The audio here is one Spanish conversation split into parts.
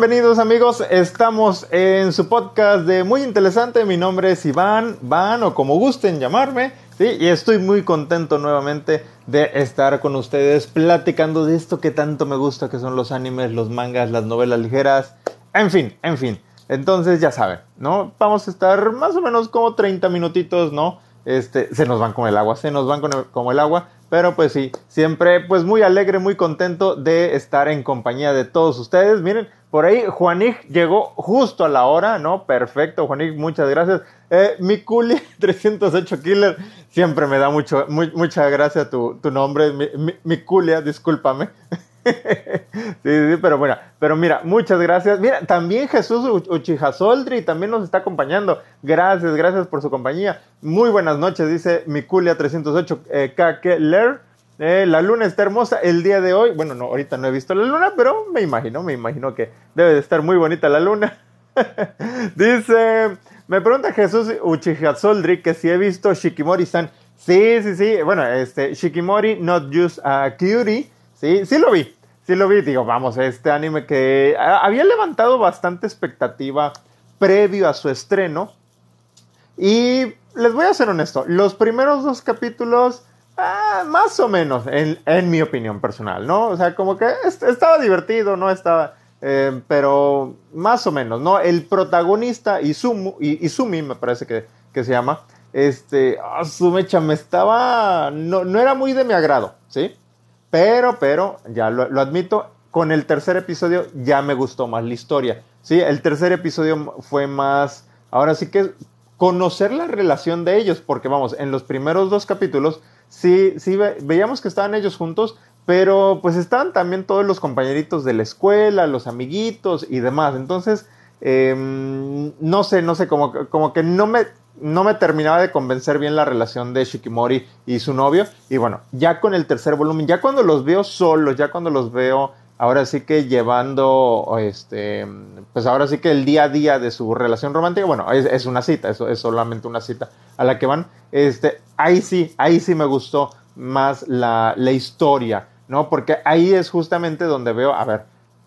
Bienvenidos amigos, estamos en su podcast de Muy Interesante, mi nombre es Iván, Van o como gusten llamarme, y estoy muy contento nuevamente de estar con ustedes platicando de esto que tanto me gusta, que son los animes, los mangas, las novelas ligeras, en fin, en fin. Entonces ya saben, ¿no? Vamos a estar más o menos como 30 minutitos, ¿no? Este, se nos van con el agua, se nos van con como el agua, pero pues sí, siempre pues muy alegre, muy contento de estar en compañía de todos ustedes. Miren, por ahí Juanig llegó justo a la hora, ¿no? Perfecto, Juanig, muchas gracias. Eh, Mikuli 308 Killer, siempre me da mucho, mucha gracia tu, tu nombre, Mikulia, discúlpame. sí, sí, pero bueno, pero mira, muchas gracias. Mira, también Jesús Uchijasoldri también nos está acompañando. Gracias, gracias por su compañía. Muy buenas noches, dice Mikulia 308 eh, Keller. Eh, la luna está hermosa el día de hoy. Bueno, no, ahorita no he visto la luna, pero me imagino, me imagino que debe de estar muy bonita la luna. Dice, me pregunta Jesús Uchihasoldri que si he visto Shikimori-san. Sí, sí, sí. Bueno, este, Shikimori, not just a cutie. Sí, sí lo vi. Sí lo vi. Digo, vamos, este anime que había levantado bastante expectativa previo a su estreno. Y les voy a ser honesto, los primeros dos capítulos Ah, más o menos, en, mi opinión personal, ¿no? O sea, como que estaba divertido, ¿no? Estaba, eh, pero más o menos, ¿no? El protagonista, Izumu, Izumi me parece que, se llama, este, oh, su mecha me estaba, no, no, era muy de mi agrado, ¿sí? Pero, pero, ya lo, admito, con el tercer episodio ya me gustó más la historia, ¿sí? El tercer episodio fue más, ahora sí que conocer la relación de ellos, porque vamos, en los primeros dos capítulos, sí, sí veíamos que estaban ellos juntos, pero pues estaban también todos los compañeritos de la escuela, los amiguitos y demás. Entonces, em, no sé, no sé, como, como que no me, no me terminaba de convencer bien la relación de Shikimori y su novio. Y bueno, ya con el tercer volumen, ya cuando los veo solos, ya cuando los veo ahora sí que llevando, este, pues ahora sí que el día a día de su relación romántica, bueno, es, una cita, eso es solamente una cita a la que van, este, ahí sí, ahí sí me gustó más la, historia, ¿no? Porque ahí es justamente donde veo, a ver,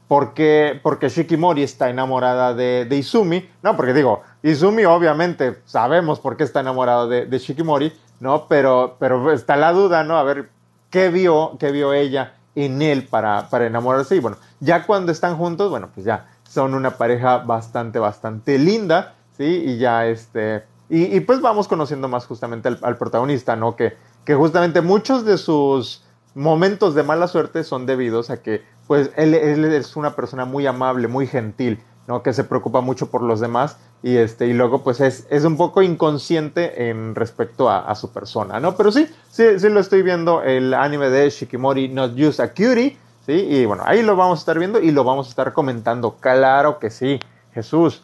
¿por qué, porque Shikimori está enamorada de, de, Izumi? No, porque digo, Izumi obviamente sabemos por qué está enamorado de, de Shikimori, ¿no? Pero, pero está la duda, ¿no? A ver, ¿qué vio, qué vio ella en él para, para enamorarse. Y bueno, ya cuando están juntos, bueno, pues ya son una pareja bastante, bastante linda, ¿sí? Y ya este... Y, pues vamos conociendo más justamente al, protagonista, ¿no? Que, que justamente muchos de sus momentos de mala suerte son debidos a que, pues, él, él es una persona muy amable, muy gentil, ¿no? Que se preocupa mucho por los demás y, este, y luego pues es, es un poco inconsciente en respecto a, su persona, ¿no? Pero sí, sí, sí lo estoy viendo, el anime de Shikimori Not Use a Cutie, ¿sí? Y bueno, ahí lo vamos a estar viendo y lo vamos a estar comentando, claro que sí, Jesús.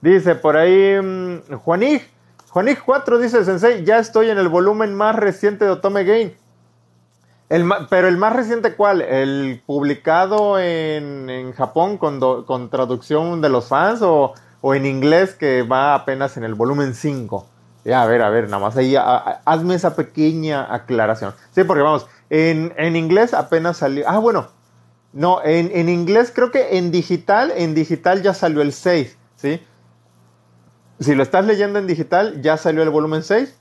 Dice por ahí um, Juanig, Juanig 4 dice Sensei, ya estoy en el volumen más reciente de Otome Game. Pero el más reciente, ¿cuál? ¿El publicado en, en Japón con, con traducción de los fans o, o en inglés que va apenas en el volumen 5. Ya, a ver, a ver, nada más ahí, hazme esa pequeña aclaración. Sí, porque vamos, en, en inglés apenas salió, ah, bueno, no, en, en, inglés creo que en digital, en digital ya salió el 6, ¿sí? Si lo estás leyendo en digital, ya salió el volumen 6.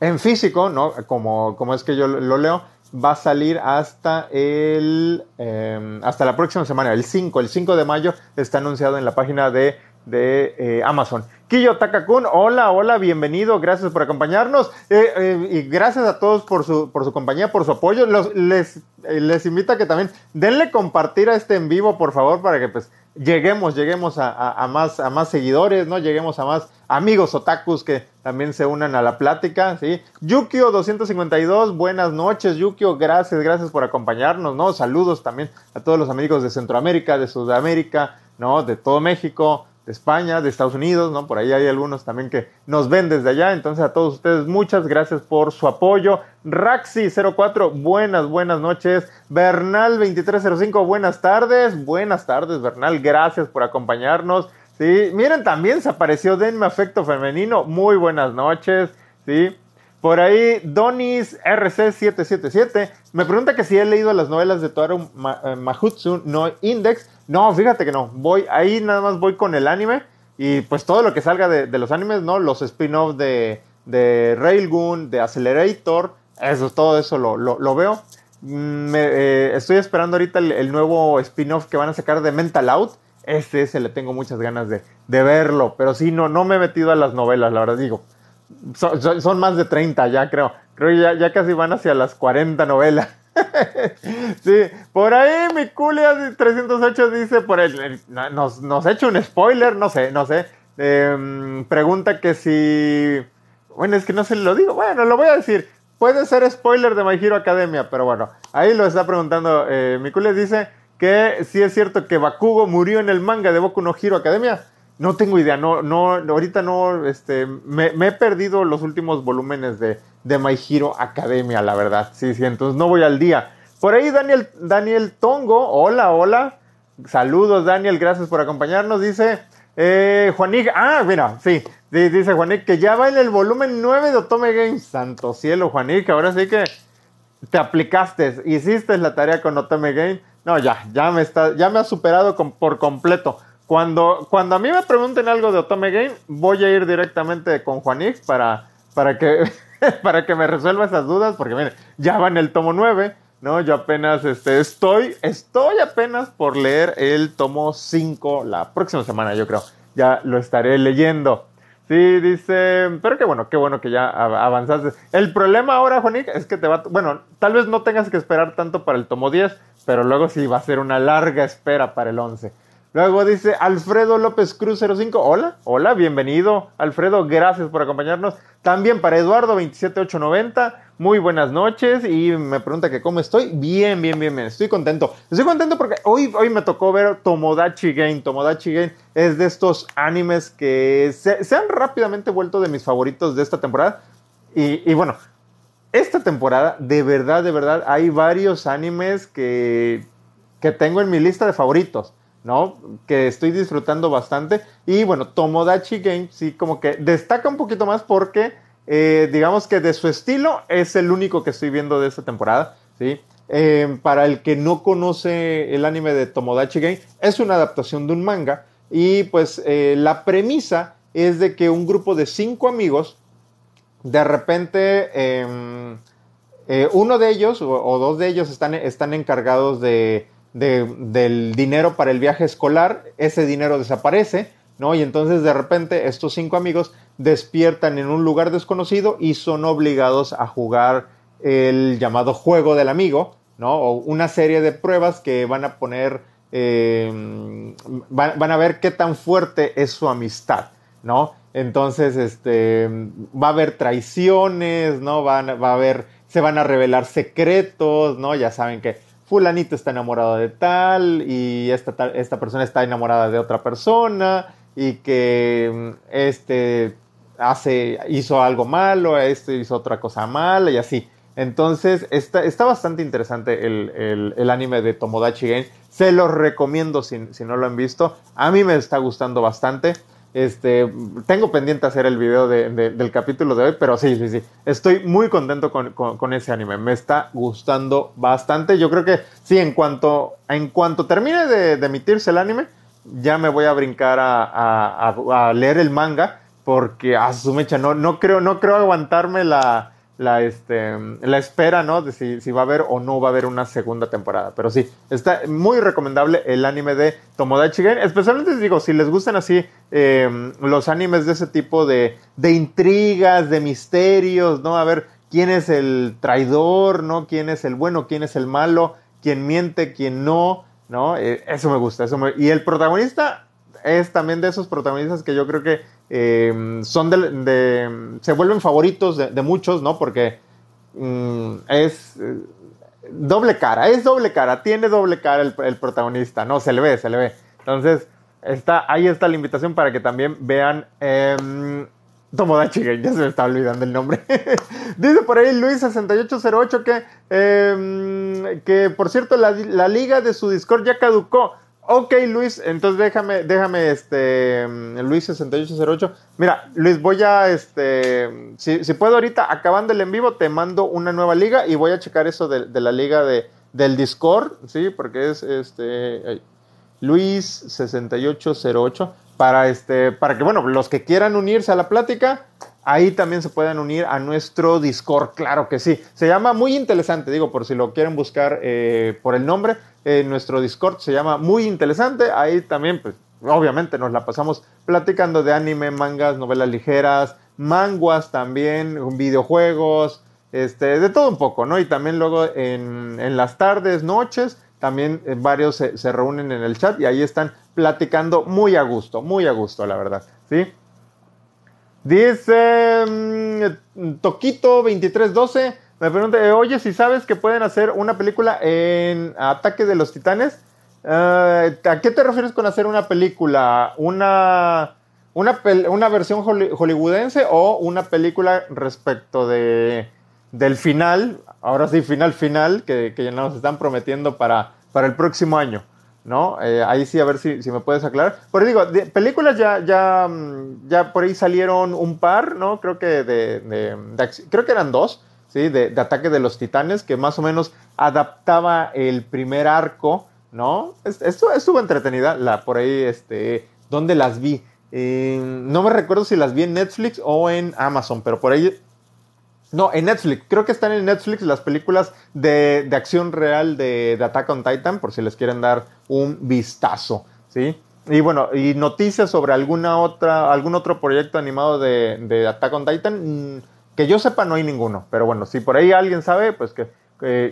En físico, ¿no? Como, como es que yo lo leo, va a salir hasta el em, hasta la próxima semana, el 5, el 5 de mayo está anunciado en la página de, de eh, Amazon. Kiyo Takakun, hola, hola, bienvenido, gracias por acompañarnos eh, eh, y gracias a todos por su, por su compañía, por su apoyo. les, les invito a que también denle compartir a este en vivo, por favor, para que pues lleguemos, lleguemos a, más, a más seguidores, ¿no? Lleguemos a más amigos otakus que también se unan a la plática, ¿sí? Yukio 252, buenas noches, Yukio, gracias, gracias por acompañarnos, ¿no? Saludos también a todos los amigos de Centroamérica, de Sudamérica, ¿no? De todo México, de España, de Estados Unidos, ¿no? Por ahí hay algunos también que nos ven desde allá. Entonces a todos ustedes muchas gracias por su apoyo. Raxi04, buenas, buenas noches. Bernal2305, buenas tardes. Buenas tardes, Bernal. Gracias por acompañarnos. Sí, miren, también se apareció Denme Afecto Femenino. Muy buenas noches. Sí. Por ahí, Donis RC777 me pregunta que si he leído las novelas de Toaru eh, Mahutsu no Index. No, fíjate que no. Voy, ahí nada más voy con el anime. Y pues todo lo que salga de, los animes, ¿no? Los spin-offs de, de Railgun, de Accelerator, eso, todo eso lo, lo, veo. Mm, eh, estoy esperando ahorita el, nuevo spin-off que van a sacar de Mental Out. Ese, ese le tengo muchas ganas de, de, verlo. Pero sí, no, no me he metido a las novelas, la verdad digo. Son, más de 30 ya, creo. Creo que ya, ya casi van hacia las 40 novelas. Sí, por ahí mi Culia 308 dice, por el, nos, nos ha hecho un spoiler, no sé, no sé. Em, pregunta que si... Bueno, es que no se lo digo. Bueno, lo voy a decir. Puede ser spoiler de My Hero Academia, pero bueno, ahí lo está preguntando. Eh, mi dice que si es cierto que Bakugo murió en el manga de Boku no Hero Academia. No tengo idea, no, no, ahorita no, este, me, he perdido los últimos volúmenes de, de, My Hero Academia, la verdad. Sí, sí, entonces no voy al día. Por ahí Daniel, Daniel Tongo, hola, hola. Saludos, Daniel, gracias por acompañarnos. Dice eh, Juanik, ah, mira, sí, dice Juanik que ya va en el volumen 9 de Otome Games. Santo cielo, Juanik, ahora sí que te aplicaste, hiciste la tarea con Otome Game. No, ya, ya me está, ya me ha superado por completo. Cuando, cuando a mí me pregunten algo de Otome Game, voy a ir directamente con Juanix para, para, que, para que me resuelva esas dudas, porque miren, ya va en el tomo 9, ¿no? Yo apenas este, estoy, estoy apenas por leer el tomo 5 la próxima semana, yo creo. Ya lo estaré leyendo. Sí, dice, pero qué bueno, qué bueno que ya avanzaste. El problema ahora, Juanix, es que te va, bueno, tal vez no tengas que esperar tanto para el tomo 10, pero luego sí va a ser una larga espera para el 11. Luego dice Alfredo López Cruz 05. Hola, hola, bienvenido. Alfredo, gracias por acompañarnos. También para Eduardo 27890. Muy buenas noches. Y me pregunta que cómo estoy. Bien, bien, bien, bien. Estoy contento. Estoy contento porque hoy, hoy me tocó ver Tomodachi Game. Tomodachi Game es de estos animes que se, han rápidamente vuelto de mis favoritos de esta temporada. Y, y bueno, esta temporada, de verdad, de verdad, hay varios animes que, que tengo en mi lista de favoritos. ¿No? Que estoy disfrutando bastante. Y bueno, Tomodachi Game sí como que destaca un poquito más porque eh, digamos que de su estilo es el único que estoy viendo de esta temporada, ¿sí? Eh, para el que no conoce el anime de Tomodachi Game, es una adaptación de un manga y pues eh, la premisa es de que un grupo de cinco amigos de repente em, uno de ellos o, o, dos de ellos están, están encargados de del dinero para el viaje escolar, ese dinero desaparece, ¿no? Y entonces de repente estos cinco amigos despiertan en un lugar desconocido y son obligados a jugar el llamado juego del amigo, ¿no? O una serie de pruebas que van a poner, eh, van, a ver qué tan fuerte es su amistad, ¿no? Entonces, este, va a haber traiciones, ¿no? Van, va a haber, se van a revelar secretos, ¿no? Ya saben que fulanito está enamorado de tal y esta, esta persona está enamorada de otra persona y que mm, este hace, hizo algo malo, este hizo otra cosa mala y así. Entonces está, está bastante interesante el, el, anime de Tomodachi Game. Se los recomiendo si, si no lo han visto. A mí me está gustando bastante. Este, tengo pendiente hacer el video del capítulo de hoy, pero sí, sí, sí. Estoy muy contento con, ese anime. Me está gustando bastante. Yo creo que sí, en cuanto, en cuanto termine de, emitirse el anime, ya me voy a brincar a, leer el manga. Porque a su mecha, no, no, creo, no creo aguantarme la, la, este, la espera, ¿no? De si, si, va a haber o no va a haber una segunda temporada. Pero sí, está muy recomendable el anime de Tomodachi Game. Especialmente digo, si les gustan así em, los animes de ese tipo de, de intrigas, de misterios, ¿no? A ver quién es el traidor, ¿no? Quién es el bueno, quién es el malo, quién miente, quién no, ¿no? Eh, eso me gusta. Eso Y el protagonista es también de esos protagonistas que yo creo que eh, son de, se vuelven favoritos de, muchos, ¿no? Porque mm, es eh, doble cara, es doble cara, tiene doble cara el, protagonista, ¿no? Se le ve, se le ve. Entonces, está, ahí está la invitación para que también vean eh, Tomodachi ya se me está olvidando el nombre. Dice por ahí Luis6808 que, em, que por cierto, la, la liga de su Discord ya caducó. Ok, Luis, entonces déjame, déjame, este, Luis6808. Mira, Luis, voy a, este, si, puedo ahorita, acabando el en vivo, te mando una nueva liga y voy a checar eso de, la liga de, del Discord, ¿sí? Porque es, este, Luis6808 para este para que bueno, los que quieran unirse a la plática, ahí también se pueden unir a nuestro Discord, claro que sí. Se llama muy interesante, digo, por si lo quieren buscar eh, por el nombre, nuestro Discord se llama muy interesante, ahí también pues obviamente nos la pasamos platicando de anime, mangas, novelas ligeras, manguas también, videojuegos, este, de todo un poco, ¿no? Y también luego en, las tardes, noches, también eh, varios se, reúnen en el chat y ahí están platicando muy a gusto, muy a gusto, la verdad, ¿sí? Dice mm, Toquito 2312, me pregunta, oye, si sabes que pueden hacer una película en Ataque de los Titanes, eh, ¿A qué te refieres con hacer una película? ¿Una, una, versión hollywoodense o una película respecto de, del final? Ahora sí, final, final, que, que nos están prometiendo para, para el próximo año. ¿no? Eh, ahí sí, a ver si, me puedes aclarar. Pero digo, películas ya, ya, mm, ya por ahí salieron un par, ¿no? Creo que de, creo que eran dos, De, de, Ataque de los Titanes, que más o menos adaptaba el primer arco ¿no? Esto estuvo entretenida, la, por ahí, este, ¿dónde las vi? no me recuerdo si las vi en Netflix o en Amazon, pero por ahí... No, en Netflix. Creo que están en Netflix las películas de, acción real de, Attack on Titan, por si les quieren dar un vistazo, ¿sí? Y bueno, y noticias sobre alguna otra, algún otro proyecto animado de, de Attack on Titan, mm, que yo sepa no hay ninguno, pero bueno, si por ahí alguien sabe, pues que,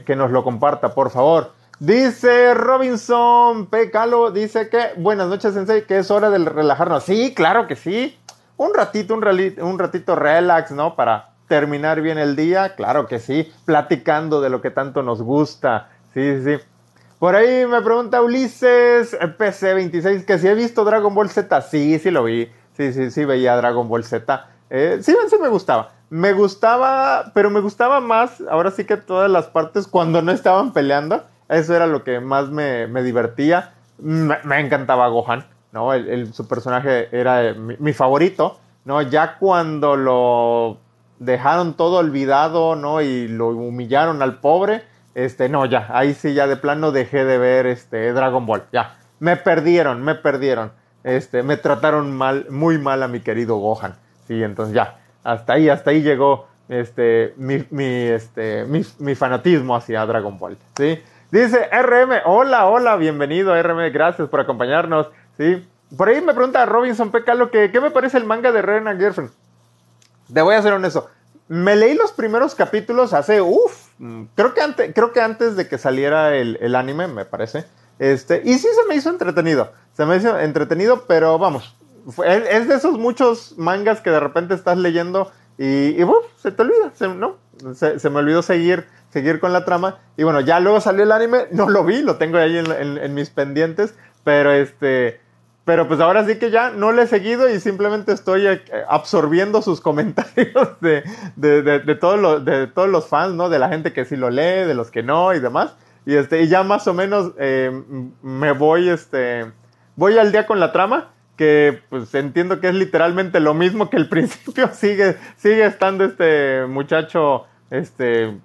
que nos lo comparta, por favor. Dice Robinson P. Calo, dice que buenas noches, Sensei, que es hora de relajarnos. Sí, claro que sí. Un ratito, un, un ratito relax, ¿no? Para terminar bien el día, claro que sí. Platicando de lo que tanto nos gusta. Sí, sí, sí. Por ahí me pregunta Ulises PC26 que si he visto Dragon Ball Z. Sí, sí lo vi. Sí, sí, sí veía Dragon Ball Z. Eh, sí, sí me gustaba. Me gustaba, pero me gustaba más, ahora sí que todas las partes cuando no estaban peleando eso era lo que más me, divertía. Me, encantaba Gohan, ¿no? El, su personaje era eh, mi, favorito, ¿no? Ya cuando lo dejaron todo olvidado, ¿no? Y lo humillaron al pobre, este, no, ya, ahí sí ya de plano dejé de ver este Dragon Ball, ya. Me perdieron, me perdieron. Este, me trataron mal, muy mal a mi querido Gohan. Sí, entonces ya, hasta ahí, hasta ahí llegó este, mi, este, mi, fanatismo hacia Dragon Ball, ¿sí? Dice RM, hola, hola, bienvenido RM, gracias por acompañarnos. ¿sí? Por ahí me pregunta Robinson Pecalo que qué me parece el manga de Ren and Girlfriend. Te voy a ser honesto. Me leí los primeros capítulos hace, uff, creo que antes, creo que antes de que saliera el, anime, me parece. Este, y sí se me hizo entretenido. Se me hizo entretenido, pero vamos. Es, de esos muchos mangas que de repente estás leyendo y, y se te olvida, ¿no? se, me olvidó seguir seguir con la trama. Y bueno, ya luego salió el anime, no lo vi, lo tengo ahí en, mis pendientes, pero este... Pero pues ahora sí que ya no le he seguido y simplemente estoy eh, absorbiendo sus comentarios de, de, todos de todos los fans, ¿no? De la gente que sí lo lee, de los que no y demás. Y, este, y ya más o menos eh, me voy, este, voy al día con la trama, que pues entiendo que es literalmente lo mismo que el principio. Sigue, sigue estando este muchacho, este,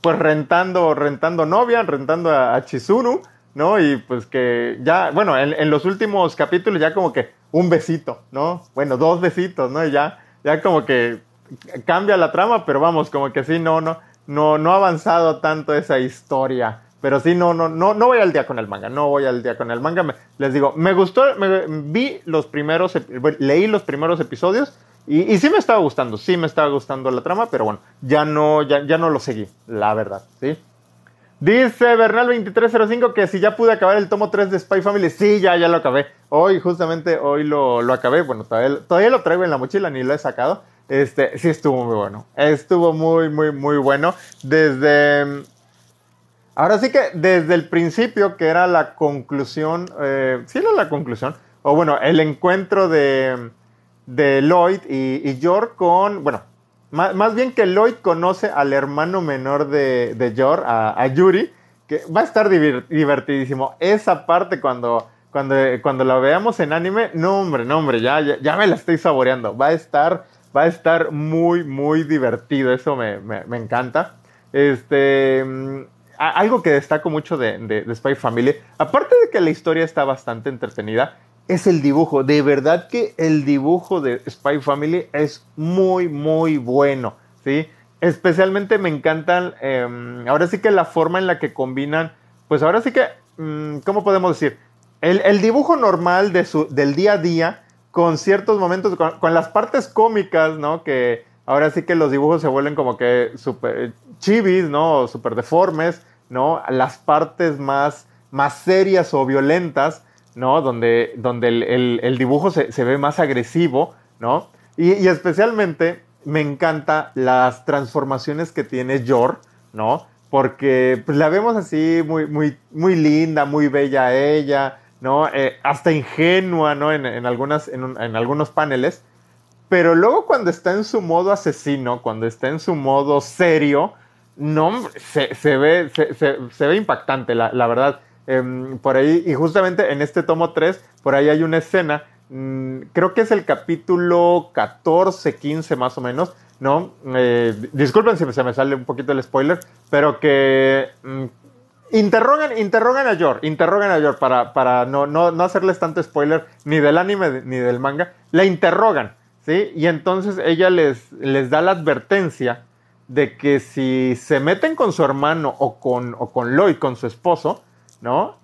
pues rentando, rentando novia, rentando a, Chizuru, ¿no? Y pues que ya, bueno, en, los últimos capítulos ya como que un besito, ¿no? Bueno, dos besitos, ¿no? Y ya, ya como que cambia la trama, pero vamos, como que sí, no, no, no, no ha avanzado tanto esa historia. Pero sí, no, no, no, no voy al día con el manga, no voy al día con el manga. les digo, me gustó, me, vi los primeros, leí los primeros episodios y, sí me estaba gustando, sí me estaba gustando la trama, pero bueno, ya no, ya, ya no lo seguí, la verdad, ¿sí? Dice Bernal2305 que si ya pude acabar el tomo 3 de Spy Family. Sí, ya, ya lo acabé. Hoy, justamente, hoy lo, lo acabé. Bueno, todavía, todavía, lo traigo en la mochila, ni lo he sacado. Este, sí estuvo muy bueno. Estuvo muy, muy, muy bueno. Desde... Ahora sí que desde el principio, que era la conclusión, eh, sí era la conclusión, o bueno, el encuentro de de Lloyd y, y Yor con, bueno, más, bien que Lloyd conoce al hermano menor de, de a, Yuri, que va a estar divertidísimo. Esa parte cuando, cuando, cuando la veamos en anime, no hombre, no hombre, ya, ya, me la estoy saboreando. Va a estar, va a estar muy, muy divertido. Eso me, me, me encanta. Este, algo que destaco mucho de, Spy Family, aparte de que la historia está bastante entretenida, es el dibujo. De verdad que el dibujo de Spy Family es muy, muy bueno, ¿sí? Especialmente me encantan, em, ahora sí que la forma en la que combinan, pues ahora sí que, mm, ¿cómo podemos decir? El, dibujo normal del día a día, con ciertos momentos, con, con las partes cómicas, ¿no? Que, ahora sí que los dibujos se vuelven como que súper chivis, ¿no? Súper deformes, ¿no? Las partes más, más serias o violentas, ¿no? Donde, donde el, dibujo se, ve más agresivo, ¿no? Y, especialmente me encanta las transformaciones que tiene Yor, ¿no? Porque pues, la vemos así muy, muy, muy linda, muy bella ella, ¿no? Eh, hasta ingenua, ¿no? En, algunas, en, en algunos paneles. Pero luego cuando está en su modo asesino, cuando está en su modo serio, no, se, se ve, se, se, ve impactante, la, la verdad. Em, por ahí, y justamente en este tomo 3, por ahí hay una escena, mm, creo que es el capítulo 14, 15 más o menos, ¿no? Eh, disculpen si se me sale un poquito el spoiler, pero que mm, interrogan, interrogan a Yor, interrogan a Yor para, para no, no, no hacerles tanto spoiler ni del anime ni del manga, la interrogan. ¿sí? Y entonces ella les, les da la advertencia de que si se meten con su hermano o con, o con Lloyd, con su esposo, ¿no?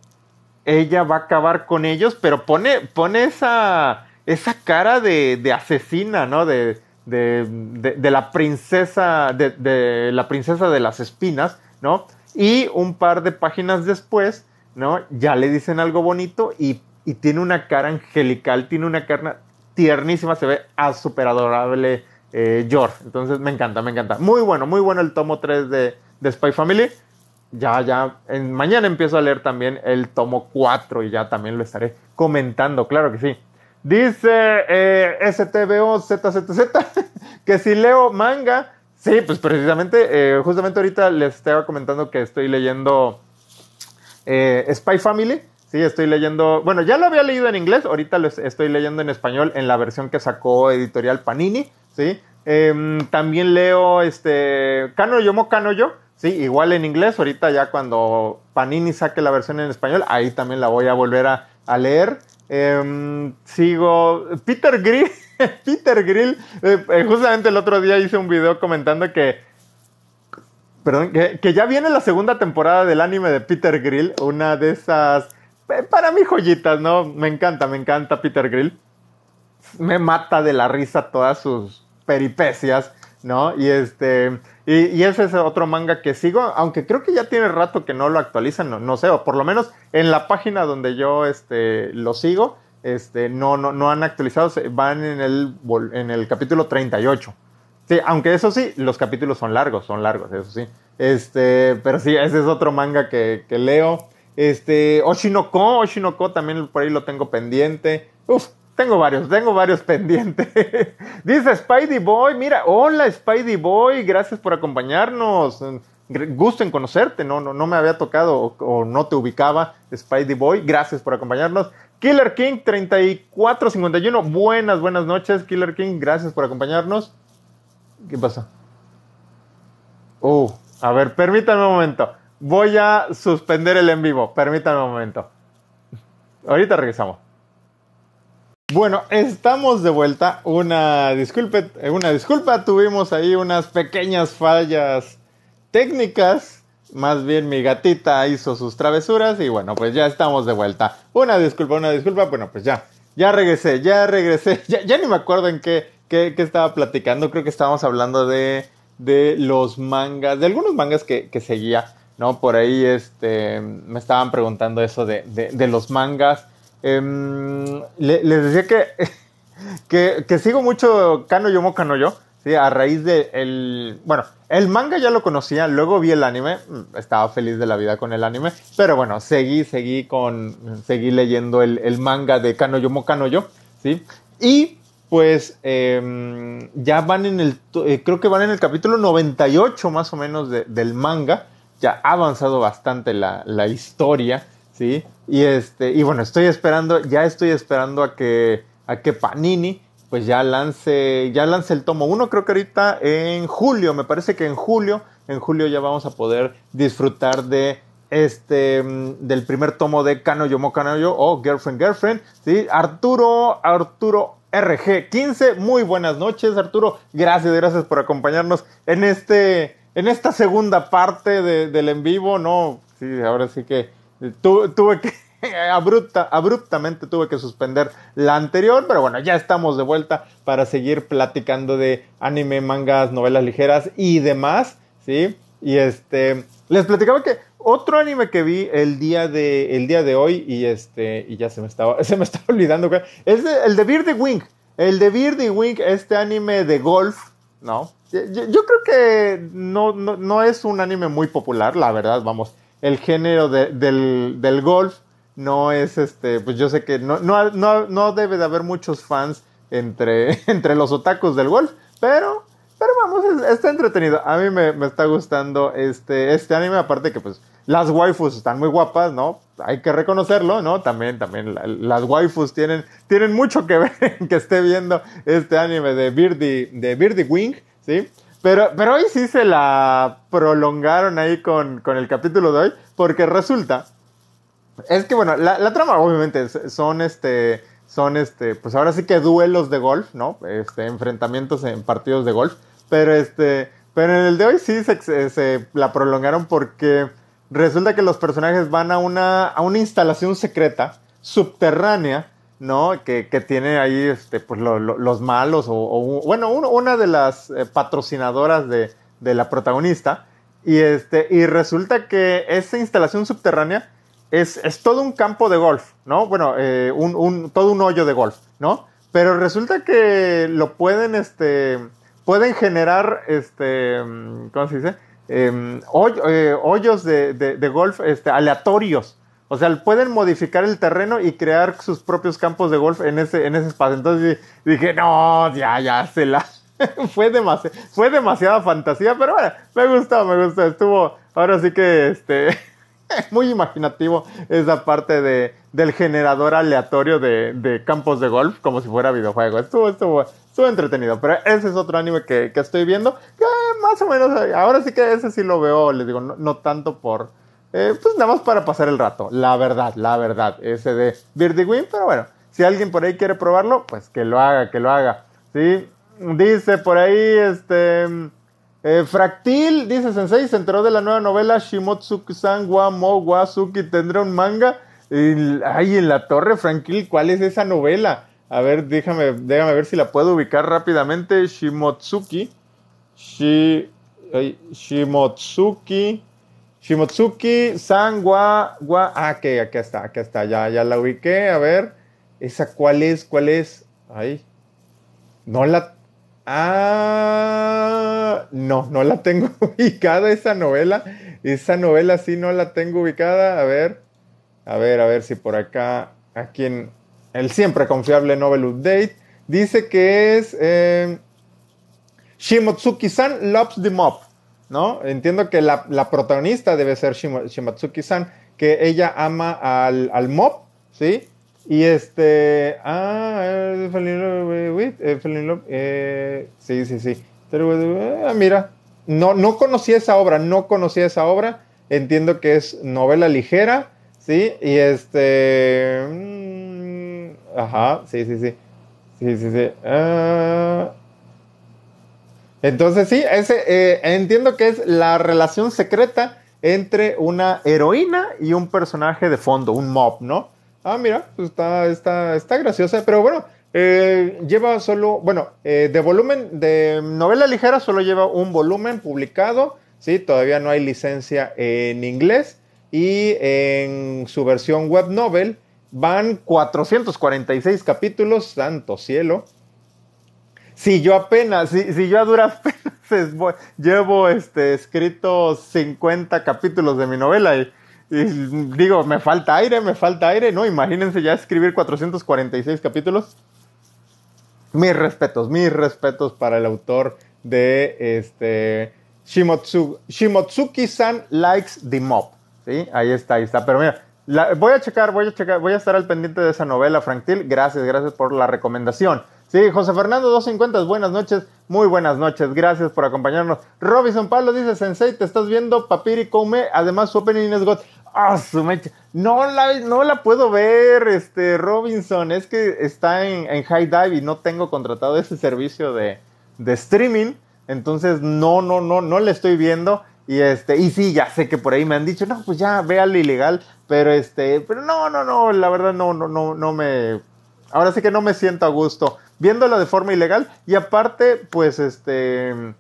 Ella va a acabar con ellos, pero pone, pone esa, esa cara de, de asesina, ¿no? De, de, la princesa, de, la princesa de las espinas, ¿no? Y un par de páginas después, ¿no? Ya le dicen algo bonito y, y tiene una cara angelical, tiene una cara, tiernísima, se ve súper adorable eh, Yor. Entonces me encanta, me encanta. Muy bueno, muy bueno el tomo 3 de, de Spy Family. Ya, ya, en, mañana empiezo a leer también el tomo 4 y ya también lo estaré comentando, claro que sí. Dice eh, STBO ZZZ que si leo manga, sí, pues precisamente, eh, justamente ahorita les estaba comentando que estoy leyendo eh, Spy Family Sí, estoy leyendo, bueno, ya lo había leído en inglés, ahorita lo estoy leyendo en español en la versión que sacó editorial Panini, ¿sí? Em, también leo este Kano Yomo Kano Yo, sí, igual en inglés, ahorita ya cuando Panini saque la versión en español, ahí también la voy a volver a, leer. Em, sigo Peter Grill, Peter Grill, eh, eh, justamente el otro día hice un video comentando que perdón, que, que, ya viene la segunda temporada del anime de Peter Grill, una de esas eh, para mí joyitas, ¿no? Me encanta, me encanta Peter Grill. Me mata de la risa todas sus peripecias, ¿no? Y este, y, ese es otro manga que sigo, aunque creo que ya tiene rato que no lo actualizan, no, no sé, o por lo menos en la página donde yo este, lo sigo, este, no, no, no han actualizado, van en el, en el capítulo 38. Sí, aunque eso sí, los capítulos son largos, son largos, eso sí. Este, pero sí, ese es otro manga que, que leo. Este, Oshinoko, Oshinoko también por ahí lo tengo pendiente. Uf, tengo varios, tengo varios pendientes. Dice Spidey Boy, mira, hola Spidey Boy, gracias por acompañarnos. Gusto en conocerte, no, no, no me había tocado o, no te ubicaba, Spidey Boy, gracias por acompañarnos. Killer King 3451, buenas, buenas noches, Killer King, gracias por acompañarnos. ¿Qué pasa? Oh, a ver, permítame un momento. Voy a suspender el en vivo. Permítanme un momento. Ahorita regresamos. Bueno, estamos de vuelta. Una disculpa, eh, una disculpa, tuvimos ahí unas pequeñas fallas técnicas. Más bien mi gatita hizo sus travesuras y bueno, pues ya estamos de vuelta. Una disculpa, una disculpa. Bueno, pues ya, ya regresé, ya regresé. Ya, ni me acuerdo en qué, qué, estaba platicando. Creo que estábamos hablando de, de los mangas, de algunos mangas que, que seguía. ¿no? Por ahí este, me estaban preguntando eso de, de, los mangas. Em, les decía que, que, sigo mucho Kano Yomo Kano Yo, ¿sí? a raíz de el... Bueno, el manga ya lo conocía, luego vi el anime, mm, estaba feliz de la vida con el anime, pero bueno, seguí, seguí con... Seguí leyendo el, el manga de Kano Yomo Kano Yo, ¿sí? Y pues em, ya van en el... Eh, creo que van en el capítulo 98 más o menos del manga ya ha avanzado bastante la, historia, ¿sí? Y, este, y bueno, estoy esperando, ya estoy esperando a que, a que Panini pues ya lance, ya lance el tomo 1, creo que ahorita en julio, me parece que en julio en julio ya vamos a poder disfrutar de este mm, del primer tomo de Kanoyo Mo Kanoyo o Girlfriend Girlfriend, ¿sí? Arturo, Arturo RG15, muy buenas noches Arturo, gracias, gracias por acompañarnos en este, en esta segunda parte del en vivo, no, sí, ahora sí que tuve que abrupta, abruptamente tuve que suspender la anterior, pero bueno, ya estamos de vuelta para seguir platicando de anime, mangas, novelas ligeras y demás, ¿sí? Y este, les platicaba que otro anime que vi el día de, el día de hoy y este, y ya se me estaba, se me estaba olvidando, es el de Beardy Wing, el de Beardy Wing, este anime de golf, ¿no? Yo, creo que no, no, es un anime muy popular, la verdad, vamos, el género del, golf no es este, pues yo sé que no, no, no, no debe de haber muchos fans entre, entre los otakus del golf, pero, pero vamos, está entretenido. A mí me, me, está gustando este, este anime, aparte que pues las waifus están muy guapas, ¿no? Hay que reconocerlo, ¿no? También, también las waifus tienen, tienen mucho que ver en que esté viendo este anime de Birdie, de Birdie Wing, ¿sí? Pero, pero hoy sí se la prolongaron ahí con, con el capítulo de hoy, porque resulta es que bueno, la, trama obviamente son este, son este, pues ahora sí que duelos de golf, ¿no? Este, enfrentamientos en partidos de golf, pero este, pero en el de hoy sí se, se, la prolongaron porque resulta que los personajes van a una, a una instalación secreta, subterránea, ¿no? Que, que tiene ahí, este, pues los malos o, bueno, una de las eh, patrocinadoras de, de la protagonista, y este, y resulta que esa instalación subterránea es, todo un campo de golf, ¿no? Bueno, eh, un, todo un hoyo de golf, ¿no? Pero resulta que lo pueden, este, pueden generar, este, ¿cómo se dice? Em, eh, hoyos de, golf este, aleatorios. O sea, pueden modificar el terreno y crear sus propios campos de golf en ese, en ese espacio. Entonces dije, no, ya, ya, se la... fue, fue demasiada fantasía, pero bueno, me gustó, me gustó. Estuvo, ahora sí que, este... muy imaginativo esa parte de, del generador aleatorio de, campos de golf, como si fuera videojuego. Estuvo, estuvo, estuvo entretenido, pero ese es otro anime que, estoy viendo, que más o menos, ahora sí que ese sí lo veo, les digo, no, tanto por, eh, pues nada más para pasar el rato, la verdad, la verdad, ese de Birdie Wing, pero bueno, si alguien por ahí quiere probarlo, pues que lo haga, que lo haga, ¿sí? Dice por ahí, este... Eh, Fractil, dice Sensei, se enteró de la nueva novela Shimotsuki-san wa Mo Wasuki tendrá un manga. ay, en la torre, Fractil, ¿cuál es esa novela? A ver, déjame, déjame ver si la puedo ubicar rápidamente. Shimotsuki. Shi, Shimotsuki. Shimotsuki San wa. Ah, ok, aquí está, aquí está. Ya, ya la ubiqué. A ver. ¿Esa cuál es? ¿Cuál es? Ay. No la Ah, no, no la tengo ubicada esa novela. Esa novela sí no la tengo ubicada. A ver, a ver, a ver si por acá, aquí en el siempre confiable Novel Update, dice que es eh, Shimotsuki-san loves the mob, ¿no? Entiendo que la, protagonista debe ser Shimotsuki-san, que ella ama al, al mob, ¿sí? Y este. Ah, eh, eh, eh, sí, sí, sí. Ah, mira, no, no esa obra, no conocía esa obra. Entiendo que es novela ligera, ¿sí? Y este. Mm, ajá, sí, sí, sí. Sí, sí, sí. Ah. Entonces, sí, ese, entiendo que es la relación secreta entre una heroína y un personaje de fondo, un mob, ¿no? Ah, mira, pues está, está, está graciosa, pero bueno, eh, lleva solo, bueno, eh, de volumen, de novela ligera solo lleva un volumen publicado, ¿sí? Todavía no hay licencia en inglés y en su versión web novel van 446 capítulos, santo cielo. Si yo apenas, si, si yo a duras penas llevo este, escritos 50 capítulos de mi novela y digo, me falta aire, me falta aire, ¿no? Imagínense ya escribir 446 capítulos. Mis respetos, mis respetos para el autor de este Shimotsu, Shimotsuki-san Likes the Mob. ¿Sí? Ahí está, ahí está. Pero mira, voy a checar, voy a checar, voy a estar al pendiente de esa novela, Frank Till. Gracias, gracias por la recomendación. Sí, José Fernando 250, buenas noches. Muy buenas noches, gracias por acompañarnos. Robinson Pablo dice, Sensei, te estás viendo Papiri Come, además su opening es God. Ah, su mecha. No la, no la puedo ver, este, Robinson, es que está en, High Dive y no tengo contratado ese servicio de, de streaming, entonces no, no, no, no le estoy viendo. Y este, y sí, ya sé que por ahí me han dicho, no, pues ya ve al ilegal, pero este, pero no, no, no, la verdad no, no, no, no me, ahora sí que no me siento a gusto viéndolo de forma ilegal y aparte, pues este,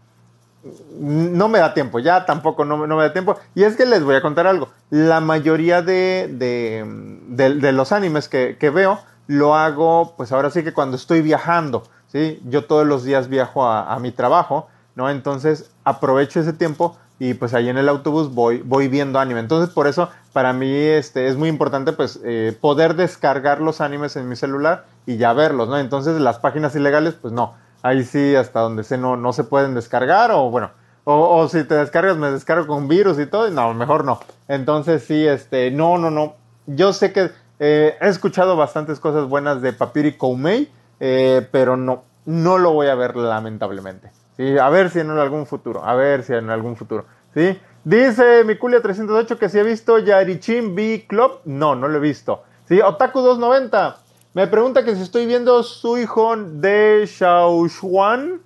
no me da tiempo, ya tampoco no, no, me da tiempo. Y es que les voy a contar algo, la mayoría de, de, de, los animes que, que, veo lo hago, pues ahora sí que cuando estoy viajando, ¿sí? Yo todos los días viajo a, a mi trabajo, ¿no? Entonces aprovecho ese tiempo y pues ahí en el autobús voy, voy viendo anime. Entonces por eso para mí este, es muy importante pues eh, poder descargar los animes en mi celular y ya verlos, ¿no? Entonces las páginas ilegales pues no, ahí sí hasta donde sé no, no se pueden descargar o bueno, o, si te descargas me descargo con virus y todo, no, mejor no. Entonces sí, este, no, no, no. Yo sé que eh, he escuchado bastantes cosas buenas de Papiri Koumei, eh, pero no, no lo voy a ver lamentablemente. A ver si en algún futuro, a ver si en algún futuro. ¿sí? Dice Mikulia 308 que si ha visto Yarichin B Club. No, no lo he visto. ¿sí? Otaku 290 me pregunta que si estoy viendo su hijo de Shaoxuan.